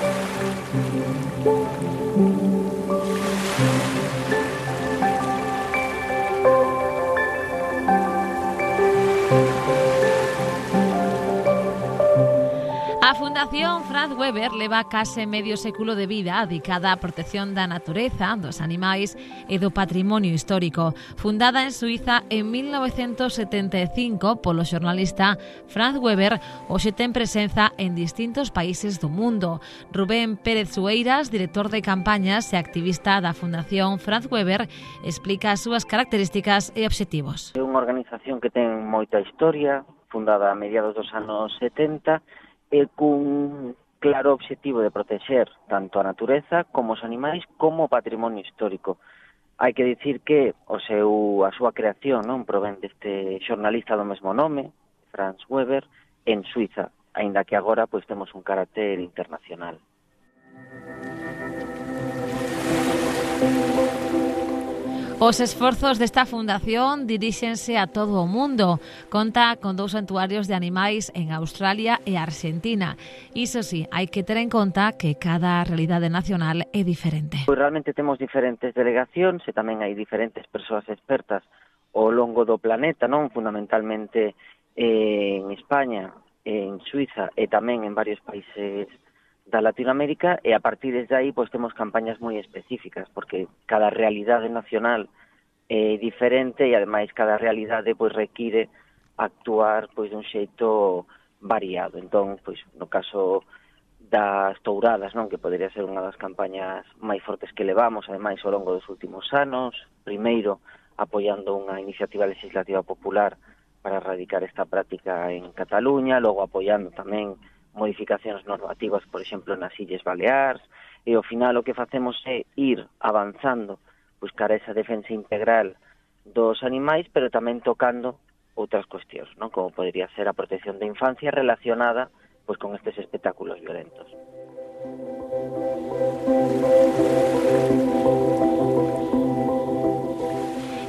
Thank you. Fundación Franz Weber leva case medio século de vida dedicada á protección da natureza, dos animais e do patrimonio histórico. Fundada en Suiza en 1975 polo xornalista Franz Weber, hoxe ten presenza en distintos países do mundo. Rubén Pérez Sueiras, director de campañas e activista da Fundación Franz Weber, explica as súas características e obxectivos. É unha organización que ten moita historia, fundada a mediados dos anos 70, e cun claro obxectivo de protexer tanto a natureza como os animais como o patrimonio histórico. Hai que dicir que o seu, a súa creación non provén deste xornalista do mesmo nome, Franz Weber, en Suiza, aínda que agora pois temos un carácter internacional. Os esforzos desta fundación diríxense a todo o mundo. Conta con dous santuarios de animais en Australia e Argentina. Iso sí, hai que ter en conta que cada realidade nacional é diferente. Pois realmente temos diferentes delegacións e tamén hai diferentes persoas expertas ao longo do planeta, non fundamentalmente eh, en España, en Suiza e tamén en varios países da Latinoamérica e a partir desde aí pois temos campañas moi específicas porque cada realidade nacional é diferente e ademais cada realidade pois require actuar pois dun xeito variado. Entón, pois no caso das touradas, non, que poderia ser unha das campañas máis fortes que levamos, ademais ao longo dos últimos anos, primeiro apoiando unha iniciativa legislativa popular para erradicar esta práctica en Cataluña, logo apoiando tamén modificacións normativas, por exemplo, nas Illes Baleares, e ao final o que facemos é ir avanzando buscar esa defensa integral dos animais, pero tamén tocando outras cuestións, non? como podría ser a protección da infancia relacionada pois, con estes espectáculos violentos.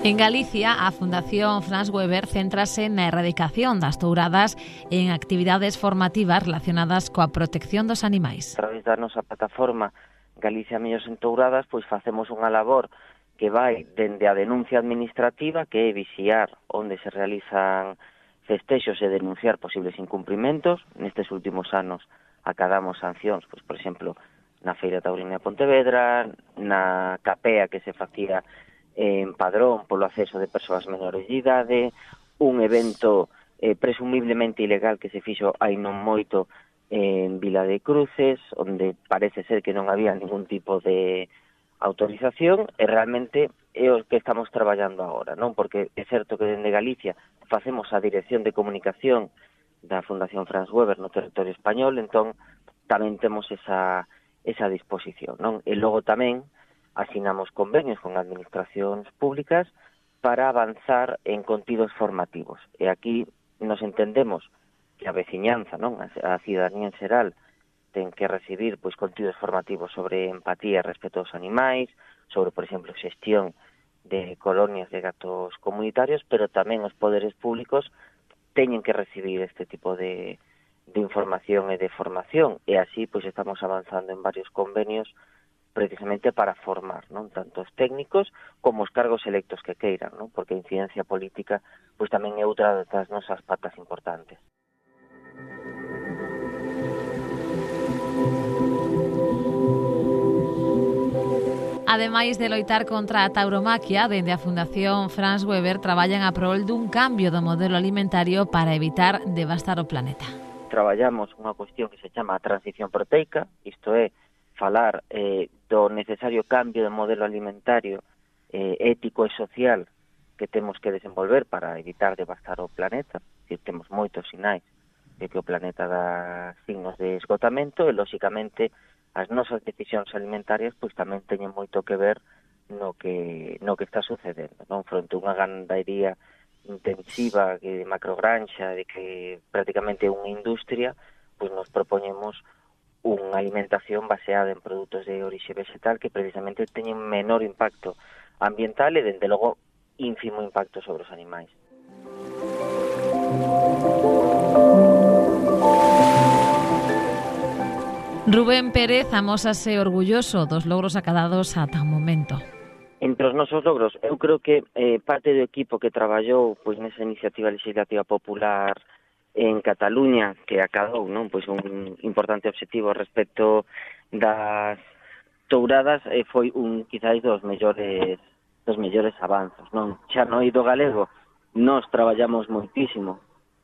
En Galicia, a Fundación Franz Weber centrase na erradicación das touradas en actividades formativas relacionadas coa protección dos animais. A través da nosa plataforma Galicia Millos en Touradas, pois facemos unha labor que vai dende a denuncia administrativa, que é vixiar onde se realizan festexos e denunciar posibles incumprimentos. Nestes últimos anos acadamos sancións, pois, por exemplo, na Feira Taurina de Pontevedra, na capea que se facía en Padrón polo acceso de persoas menores de idade, un evento eh, presumiblemente ilegal que se fixo hai non moito en Vila de Cruces, onde parece ser que non había ningún tipo de autorización, e realmente é o que estamos traballando agora, non? Porque é certo que dende Galicia facemos a dirección de comunicación da Fundación Franz Weber no territorio español, entón tamén temos esa, esa disposición, non? E logo tamén asinamos convenios con administracións públicas para avanzar en contidos formativos. E aquí nos entendemos que a veciñanza, non, a cidadanía en xeral, ten que recibir pois contidos formativos sobre empatía e respeto aos animais, sobre, por exemplo, xestión de colonias de gatos comunitarios, pero tamén os poderes públicos teñen que recibir este tipo de, de información e de formación, e así pois estamos avanzando en varios convenios precisamente para formar non tanto os técnicos como os cargos electos que queiran, non? porque a incidencia política pois tamén é outra das nosas patas importantes. Ademais de loitar contra a tauromaquia, dende a Fundación Franz Weber traballan a prol dun cambio do modelo alimentario para evitar devastar o planeta. Traballamos unha cuestión que se chama transición proteica, isto é, falar eh, do necesario cambio de modelo alimentario eh, ético e social que temos que desenvolver para evitar devastar o planeta, que temos moitos sinais de que o planeta dá signos de esgotamento e, lóxicamente, as nosas decisións alimentarias pois tamén teñen moito que ver no que, no que está sucedendo. Non? Fronte a unha gandaría intensiva de macrogranxa, de que prácticamente é unha industria, pois nos propoñemos unha alimentación baseada en produtos de orixe vegetal que precisamente teñen menor impacto ambiental e, dende logo, ínfimo impacto sobre os animais. Rubén Pérez amósase orgulloso dos logros acadados ata o momento. Entre os nosos logros, eu creo que eh, parte do equipo que traballou pois nesa iniciativa legislativa popular en Cataluña que acabou non pois un importante obxectivo respecto das touradas e foi un quizáis dos mellores dos mellores avanzos, non? Xa no ido galego nós traballamos moitísimo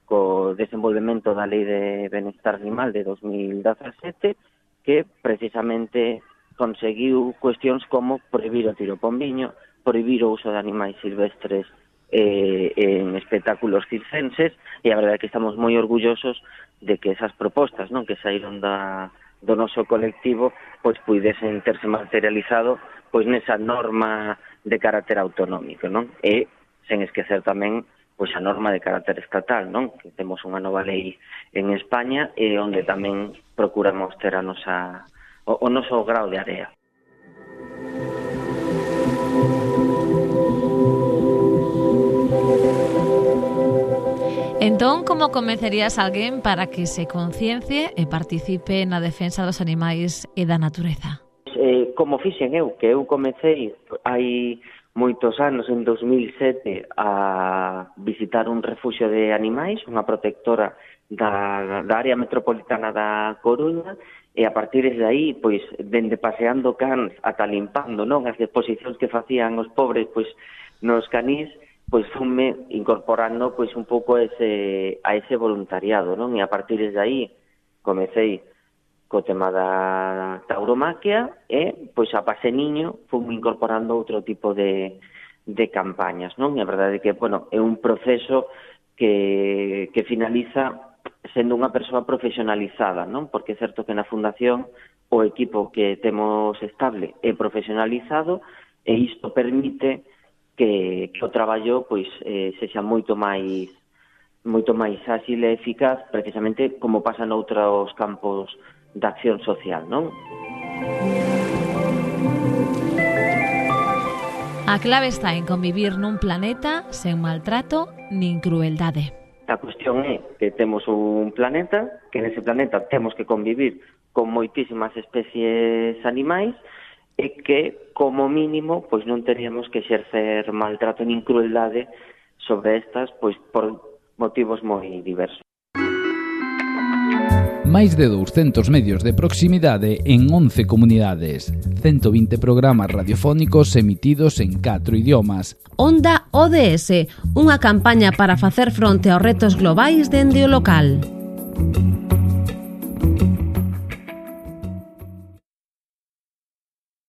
co desenvolvemento da Lei de Benestar Animal de 2017 que precisamente conseguiu cuestións como prohibir o tiro pombiño, prohibir o uso de animais silvestres eh, en espectáculos circenses e a verdade é que estamos moi orgullosos de que esas propostas non que saíron da, do noso colectivo pois puidesen terse materializado pois nesa norma de carácter autonómico non e sen esquecer tamén pois a norma de carácter estatal non que temos unha nova lei en España e onde tamén procuramos ter a nosa o, o noso grau de área. Entón, como convencerías alguén para que se conciencie e participe na defensa dos animais e da natureza? Eh, como fixen eu, que eu comecei hai moitos anos, en 2007, a visitar un refuxio de animais, unha protectora da, da área metropolitana da Coruña, e a partir de aí, pois, dende paseando cans ata limpando non as deposicións que facían os pobres pois, nos canís, pois fume incorporando pois un pouco ese, a ese voluntariado, non? E a partir de aí comecei co tema da tauromaquia ¿eh? e pois a pase niño fume incorporando outro tipo de, de campañas, non? E a verdade é que, bueno, é un proceso que, que finaliza sendo unha persoa profesionalizada, non? Porque é certo que na fundación o equipo que temos estable é profesionalizado e isto permite que, que o traballo pois eh, sexa moito máis moito máis ágil e eficaz precisamente como pasa noutros campos da acción social, non? A clave está en convivir nun planeta sen maltrato nin crueldade. A cuestión é que temos un planeta, que nese planeta temos que convivir con moitísimas especies animais, e que, como mínimo, pois non teríamos que exercer maltrato nin crueldade sobre estas pois por motivos moi diversos. Máis de 200 medios de proximidade en 11 comunidades, 120 programas radiofónicos emitidos en 4 idiomas. Onda ODS, unha campaña para facer fronte aos retos globais dende o local.